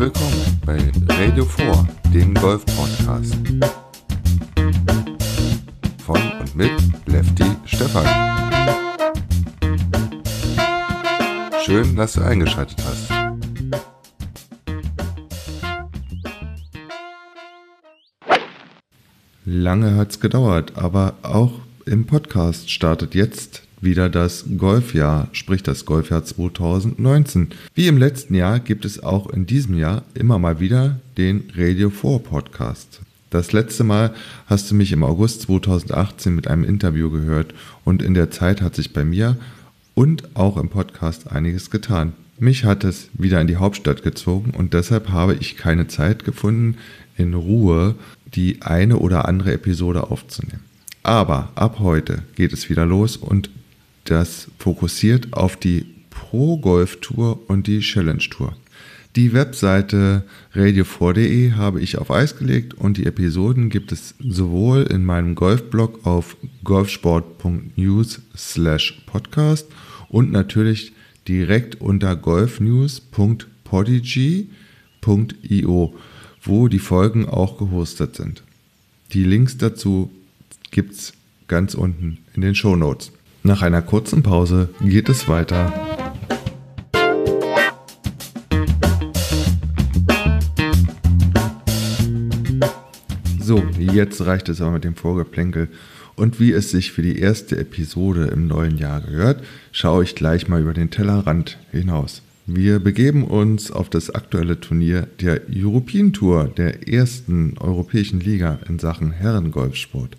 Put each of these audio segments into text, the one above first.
willkommen bei Radio 4, dem Golf-Podcast. Von und mit Lefty Stefan. Schön, dass du eingeschaltet hast. Lange hat's gedauert, aber auch im Podcast startet jetzt wieder das Golfjahr, sprich das Golfjahr 2019. Wie im letzten Jahr gibt es auch in diesem Jahr immer mal wieder den Radio 4 Podcast. Das letzte Mal hast du mich im August 2018 mit einem Interview gehört und in der Zeit hat sich bei mir und auch im Podcast einiges getan. Mich hat es wieder in die Hauptstadt gezogen und deshalb habe ich keine Zeit gefunden, in Ruhe die eine oder andere Episode aufzunehmen. Aber ab heute geht es wieder los und das fokussiert auf die Pro Golf Tour und die Challenge Tour. Die Webseite radio4.de habe ich auf Eis gelegt und die Episoden gibt es sowohl in meinem Golfblog auf golfsport.news slash podcast und natürlich direkt unter golfnews.podigy.io, wo die Folgen auch gehostet sind. Die Links dazu gibt es ganz unten in den Show Notes. Nach einer kurzen Pause geht es weiter. So, jetzt reicht es aber mit dem Vorgeplänkel. Und wie es sich für die erste Episode im neuen Jahr gehört, schaue ich gleich mal über den Tellerrand hinaus. Wir begeben uns auf das aktuelle Turnier der European Tour der ersten europäischen Liga in Sachen Herrengolfsport.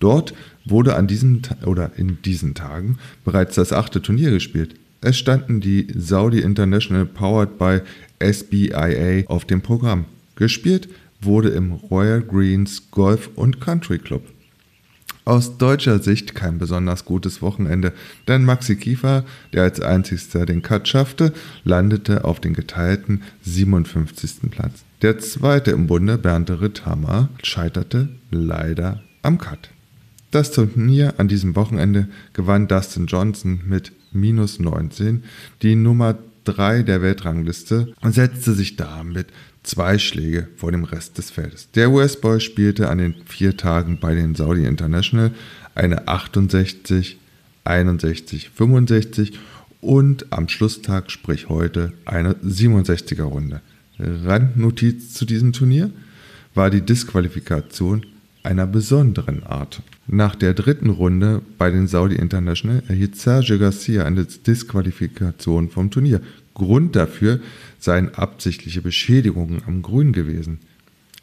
Dort wurde an diesem oder in diesen Tagen bereits das achte Turnier gespielt. Es standen die Saudi International Powered by SBIA auf dem Programm. Gespielt wurde im Royal Greens Golf und Country Club. Aus deutscher Sicht kein besonders gutes Wochenende, denn Maxi Kiefer, der als einzigster den Cut schaffte, landete auf den geteilten 57. Platz. Der zweite im Bunde, Bernd Ritthammer, scheiterte leider am Cut. Das Turnier an diesem Wochenende gewann Dustin Johnson mit minus 19 die Nummer 3 der Weltrangliste und setzte sich damit zwei Schläge vor dem Rest des Feldes. Der US-Boy spielte an den vier Tagen bei den Saudi International eine 68, 61, 65 und am Schlusstag, sprich heute, eine 67er Runde. Randnotiz zu diesem Turnier war die Disqualifikation einer besonderen Art. Nach der dritten Runde bei den Saudi International erhielt Sergio Garcia eine Disqualifikation vom Turnier. Grund dafür seien absichtliche Beschädigungen am Grün gewesen.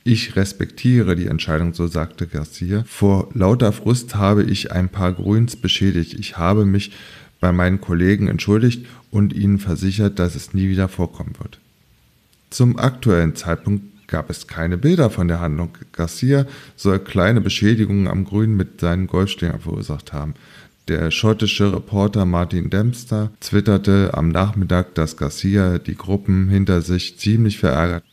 Ich respektiere die Entscheidung, so sagte Garcia. Vor lauter Frust habe ich ein paar Grüns beschädigt. Ich habe mich bei meinen Kollegen entschuldigt und ihnen versichert, dass es nie wieder vorkommen wird. Zum aktuellen Zeitpunkt gab es keine Bilder von der Handlung. Garcia soll kleine Beschädigungen am Grün mit seinen Golfschlägern verursacht haben. Der schottische Reporter Martin Dempster twitterte am Nachmittag, dass Garcia die Gruppen hinter sich ziemlich verärgert.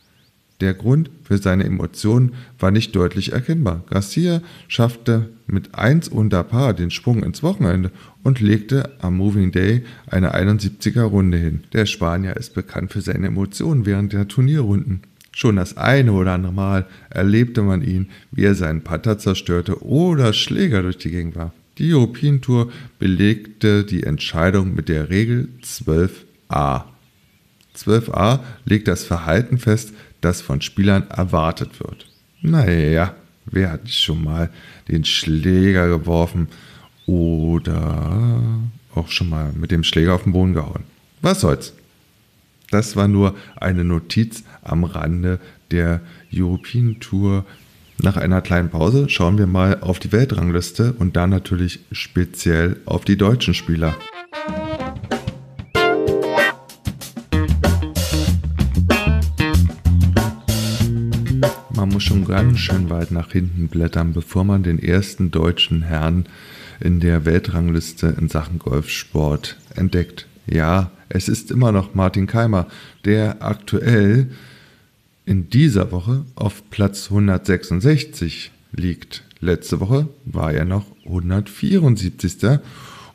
Der Grund für seine Emotionen war nicht deutlich erkennbar. Garcia schaffte mit 1 unter Paar den Sprung ins Wochenende und legte am Moving Day eine 71er Runde hin. Der Spanier ist bekannt für seine Emotionen während der Turnierrunden. Schon das eine oder andere Mal erlebte man ihn, wie er seinen Putter zerstörte oder Schläger durch die Gegend warf. Die European Tour belegte die Entscheidung mit der Regel 12a. 12a legt das Verhalten fest, das von Spielern erwartet wird. Naja, wer hat schon mal den Schläger geworfen oder auch schon mal mit dem Schläger auf den Boden gehauen? Was soll's? Das war nur eine Notiz am Rande der European Tour. Nach einer kleinen Pause schauen wir mal auf die Weltrangliste und dann natürlich speziell auf die deutschen Spieler. Man muss schon ganz schön weit nach hinten blättern, bevor man den ersten deutschen Herrn in der Weltrangliste in Sachen Golfsport entdeckt. Ja, es ist immer noch Martin Keimer, der aktuell in dieser Woche auf Platz 166 liegt. Letzte Woche war er noch 174.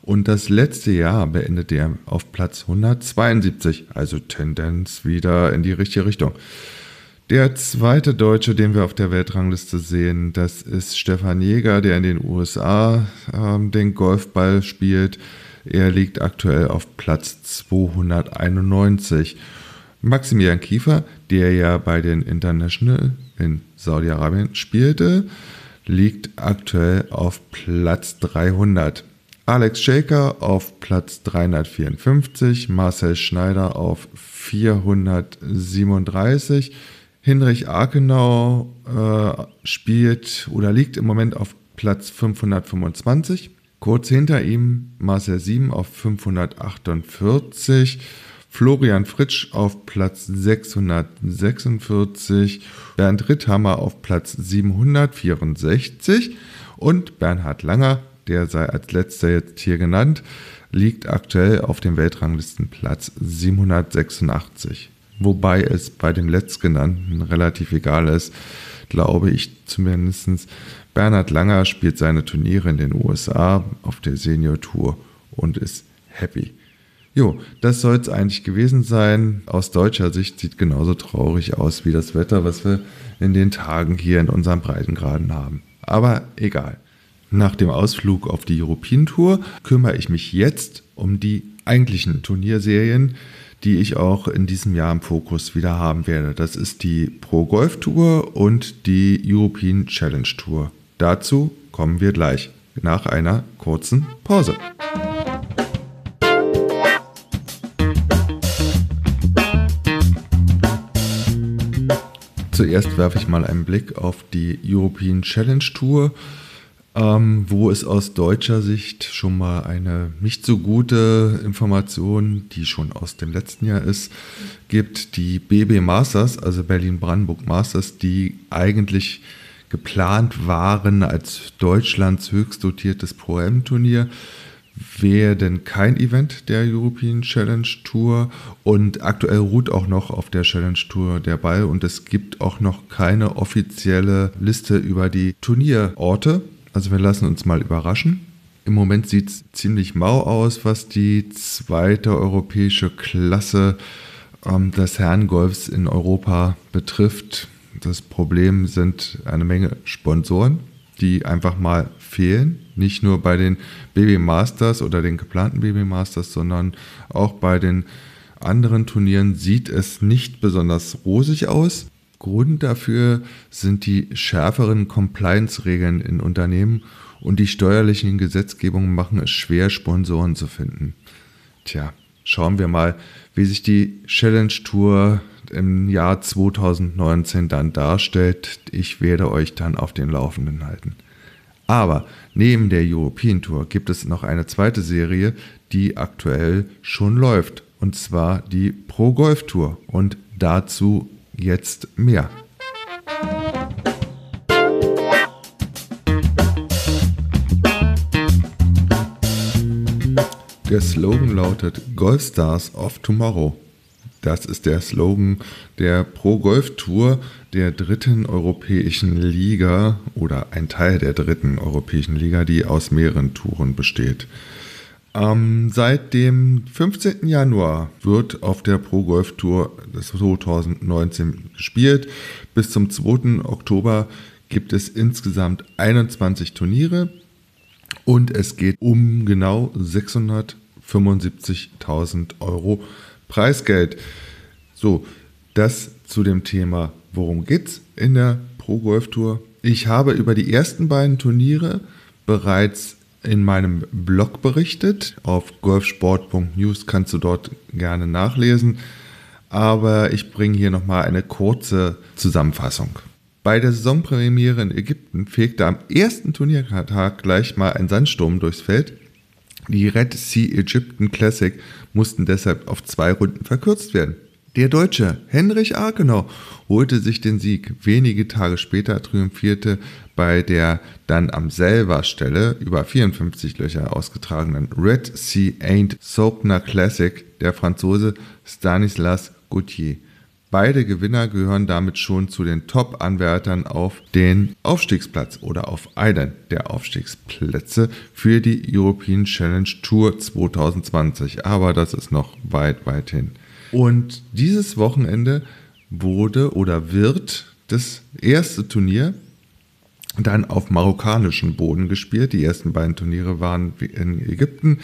Und das letzte Jahr beendete er auf Platz 172, also Tendenz wieder in die richtige Richtung. Der zweite Deutsche, den wir auf der Weltrangliste sehen, das ist Stefan Jäger, der in den USA ähm, den Golfball spielt. Er liegt aktuell auf Platz 291. Maximilian Kiefer, der ja bei den International in Saudi-Arabien spielte, liegt aktuell auf Platz 300. Alex Shaker auf Platz 354, Marcel Schneider auf 437. Hinrich Arkenau äh, spielt oder liegt im Moment auf Platz 525. Kurz hinter ihm Marcel 7 auf 548. Florian Fritsch auf Platz 646. Bernd Ritthammer auf Platz 764. Und Bernhard Langer, der sei als letzter jetzt hier genannt, liegt aktuell auf dem Weltranglistenplatz 786 wobei es bei dem letztgenannten relativ egal ist, glaube ich zumindest. Bernhard Langer spielt seine Turniere in den USA auf der Senior Tour und ist happy. Jo, das soll es eigentlich gewesen sein. Aus deutscher Sicht sieht genauso traurig aus wie das Wetter, was wir in den Tagen hier in unseren Breitengraden haben. Aber egal. Nach dem Ausflug auf die European Tour kümmere ich mich jetzt um die eigentlichen Turnierserien, die ich auch in diesem Jahr im Fokus wieder haben werde. Das ist die Pro Golf Tour und die European Challenge Tour. Dazu kommen wir gleich nach einer kurzen Pause. Zuerst werfe ich mal einen Blick auf die European Challenge Tour ähm, wo es aus deutscher Sicht schon mal eine nicht so gute Information, die schon aus dem letzten Jahr ist, gibt. Die BB Masters, also Berlin-Brandenburg Masters, die eigentlich geplant waren als Deutschlands höchst dotiertes Pro-M-Turnier, werden kein Event der European Challenge Tour und aktuell ruht auch noch auf der Challenge Tour der Ball und es gibt auch noch keine offizielle Liste über die Turnierorte. Also wir lassen uns mal überraschen. Im Moment sieht es ziemlich mau aus, was die zweite europäische Klasse ähm, des Herrengolfs in Europa betrifft. Das Problem sind eine Menge Sponsoren, die einfach mal fehlen. Nicht nur bei den Baby Masters oder den geplanten Baby Masters, sondern auch bei den anderen Turnieren sieht es nicht besonders rosig aus. Grund dafür sind die schärferen Compliance-Regeln in Unternehmen und die steuerlichen Gesetzgebungen machen es schwer, Sponsoren zu finden. Tja, schauen wir mal, wie sich die Challenge Tour im Jahr 2019 dann darstellt. Ich werde euch dann auf den Laufenden halten. Aber neben der European Tour gibt es noch eine zweite Serie, die aktuell schon läuft. Und zwar die Pro Golf Tour. Und dazu jetzt mehr. Der Slogan lautet Golf Stars of Tomorrow. Das ist der Slogan der Pro Golf Tour der dritten europäischen Liga oder ein Teil der dritten europäischen Liga, die aus mehreren Touren besteht. Ähm, seit dem 15. Januar wird auf der Pro Golf Tour 2019 gespielt. Bis zum 2. Oktober gibt es insgesamt 21 Turniere und es geht um genau 675.000 Euro Preisgeld. So, das zu dem Thema, worum geht's in der Pro Golf Tour? Ich habe über die ersten beiden Turniere bereits in meinem Blog berichtet. Auf golfsport.news kannst du dort gerne nachlesen. Aber ich bringe hier nochmal eine kurze Zusammenfassung. Bei der Saisonpremiere in Ägypten fegte am ersten Turniertag gleich mal ein Sandsturm durchs Feld. Die Red Sea Egyptian Classic mussten deshalb auf zwei Runden verkürzt werden. Der Deutsche Henrich Arkenau holte sich den Sieg. Wenige Tage später triumphierte bei der dann am selber Stelle über 54 Löcher ausgetragenen Red Sea Ain't Sopner Classic der Franzose Stanislas Gauthier. Beide Gewinner gehören damit schon zu den Top-Anwärtern auf den Aufstiegsplatz oder auf einen der Aufstiegsplätze für die European Challenge Tour 2020. Aber das ist noch weit, weit hin. Und dieses Wochenende wurde oder wird das erste Turnier dann auf marokkanischem Boden gespielt. Die ersten beiden Turniere waren in Ägypten.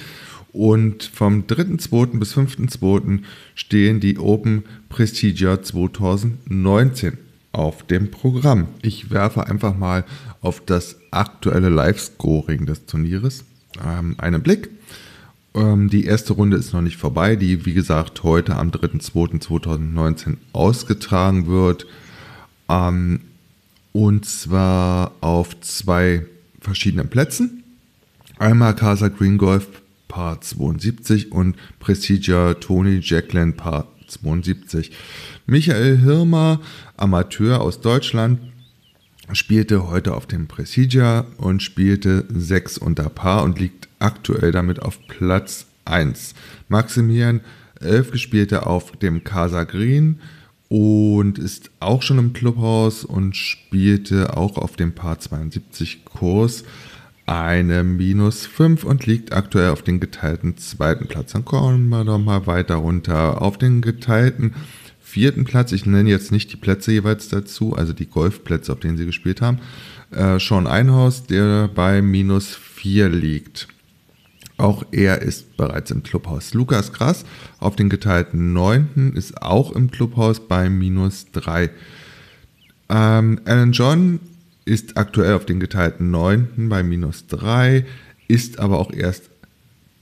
Und vom 3.2. bis 5.2. stehen die Open Prestigia 2019 auf dem Programm. Ich werfe einfach mal auf das aktuelle Live-Scoring des Turnieres ähm, einen Blick. Ähm, die erste Runde ist noch nicht vorbei, die wie gesagt heute am 3.2.2019 ausgetragen wird. Ähm, und zwar auf zwei verschiedenen Plätzen. Einmal Casa Green Golf Paar 72 und Prestigia Tony Jackland Paar 72. Michael Hirmer, Amateur aus Deutschland, spielte heute auf dem Prestigia und spielte 6 unter Paar und liegt aktuell damit auf Platz 1. Maximilian 11 gespielte auf dem Casa Green und ist auch schon im Clubhaus und spielte auch auf dem Paar 72 Kurs eine minus 5 und liegt aktuell auf den geteilten zweiten Platz. Dann kommen wir doch mal weiter runter. Auf den geteilten vierten Platz, ich nenne jetzt nicht die Plätze jeweils dazu, also die Golfplätze, auf denen sie gespielt haben, äh, Sean Einhaus, der bei minus 4 liegt. Auch er ist bereits im Clubhaus. Lukas Krass auf den geteilten 9. ist auch im Clubhaus bei minus 3. Ähm, Alan John ist aktuell auf den geteilten 9. bei minus 3, ist aber auch erst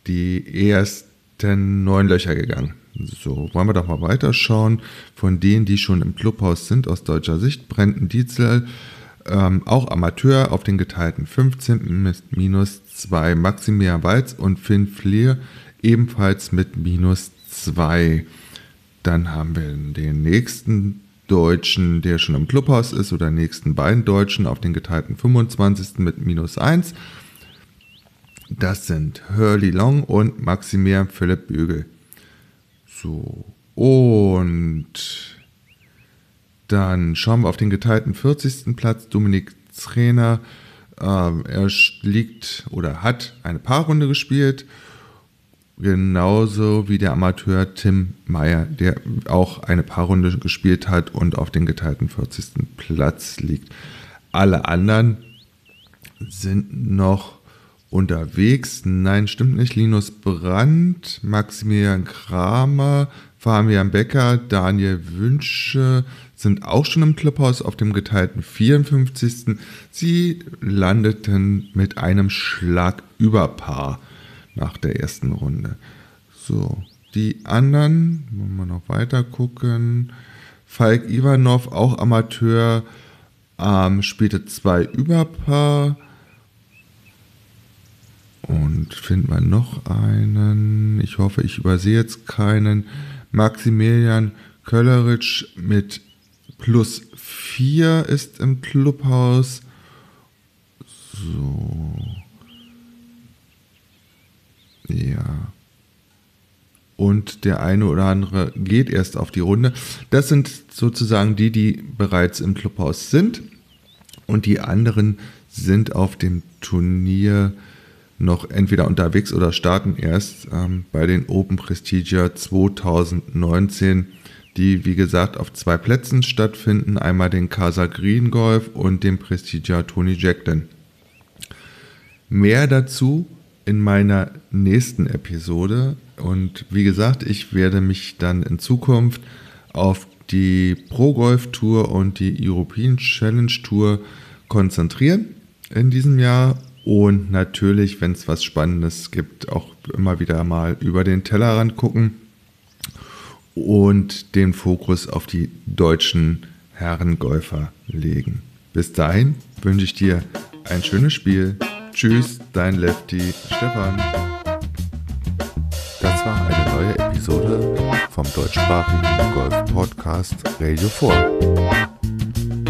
die ersten neun Löcher gegangen. So, wollen wir doch mal weiterschauen. Von denen, die schon im Clubhaus sind, aus deutscher Sicht, Brenten Dietzel, ähm, auch Amateur auf den geteilten 15. mit minus 2. Maximilian Walz und Finn Fleer ebenfalls mit minus 2. Dann haben wir den nächsten Deutschen, der schon im Clubhaus ist, oder nächsten beiden Deutschen auf den geteilten 25. mit minus 1. Das sind Hurley Long und Maximilian Philipp Bügel. So, und dann schauen wir auf den geteilten 40. Platz. Dominik Trainer. Ähm, er liegt oder hat eine Paarrunde gespielt. Genauso wie der Amateur Tim Meyer, der auch eine Paarrunde gespielt hat und auf den geteilten 40. Platz liegt. Alle anderen sind noch unterwegs. Nein, stimmt nicht. Linus Brandt, Maximilian Kramer, Fabian Becker, Daniel Wünsche sind auch schon im Clubhaus auf dem geteilten 54. Sie landeten mit einem Schlag über Paar nach der ersten Runde. So, die anderen, wollen wir noch weiter gucken. Falk Ivanov, auch Amateur, ähm, spielte zwei Überpaar. Und finden wir noch einen. Ich hoffe, ich übersehe jetzt keinen. Maximilian Kölleritsch mit plus 4 ist im Clubhaus. So. Ja. Und der eine oder andere geht erst auf die Runde. Das sind sozusagen die, die bereits im Clubhaus sind. Und die anderen sind auf dem Turnier noch entweder unterwegs oder starten erst ähm, bei den Open Prestigia 2019, die wie gesagt auf zwei Plätzen stattfinden, einmal den Casa Green Golf und den Prestigia Tony Jackson. Mehr dazu in meiner nächsten Episode. Und wie gesagt, ich werde mich dann in Zukunft auf die Pro Golf Tour und die European Challenge Tour konzentrieren in diesem Jahr und natürlich, wenn es was Spannendes gibt, auch immer wieder mal über den Tellerrand gucken und den Fokus auf die deutschen Herrengolfer legen. Bis dahin wünsche ich dir ein schönes Spiel. Tschüss, dein Lefty Stefan. Das war eine neue Episode vom deutschsprachigen Golf Podcast Radio 4.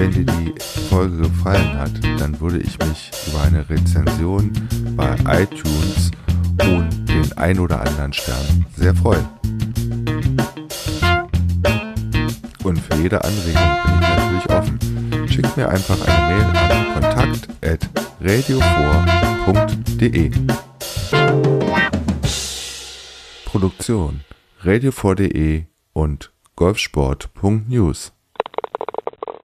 Wenn dir die Folge gefallen hat, dann würde ich mich über eine Rezension bei iTunes und den ein oder anderen Stern sehr freuen. Und für jede Anregung bin ich natürlich offen. Schickt mir einfach eine Mail an kontakt.radio4.de Produktion radio4.de und golfsport.news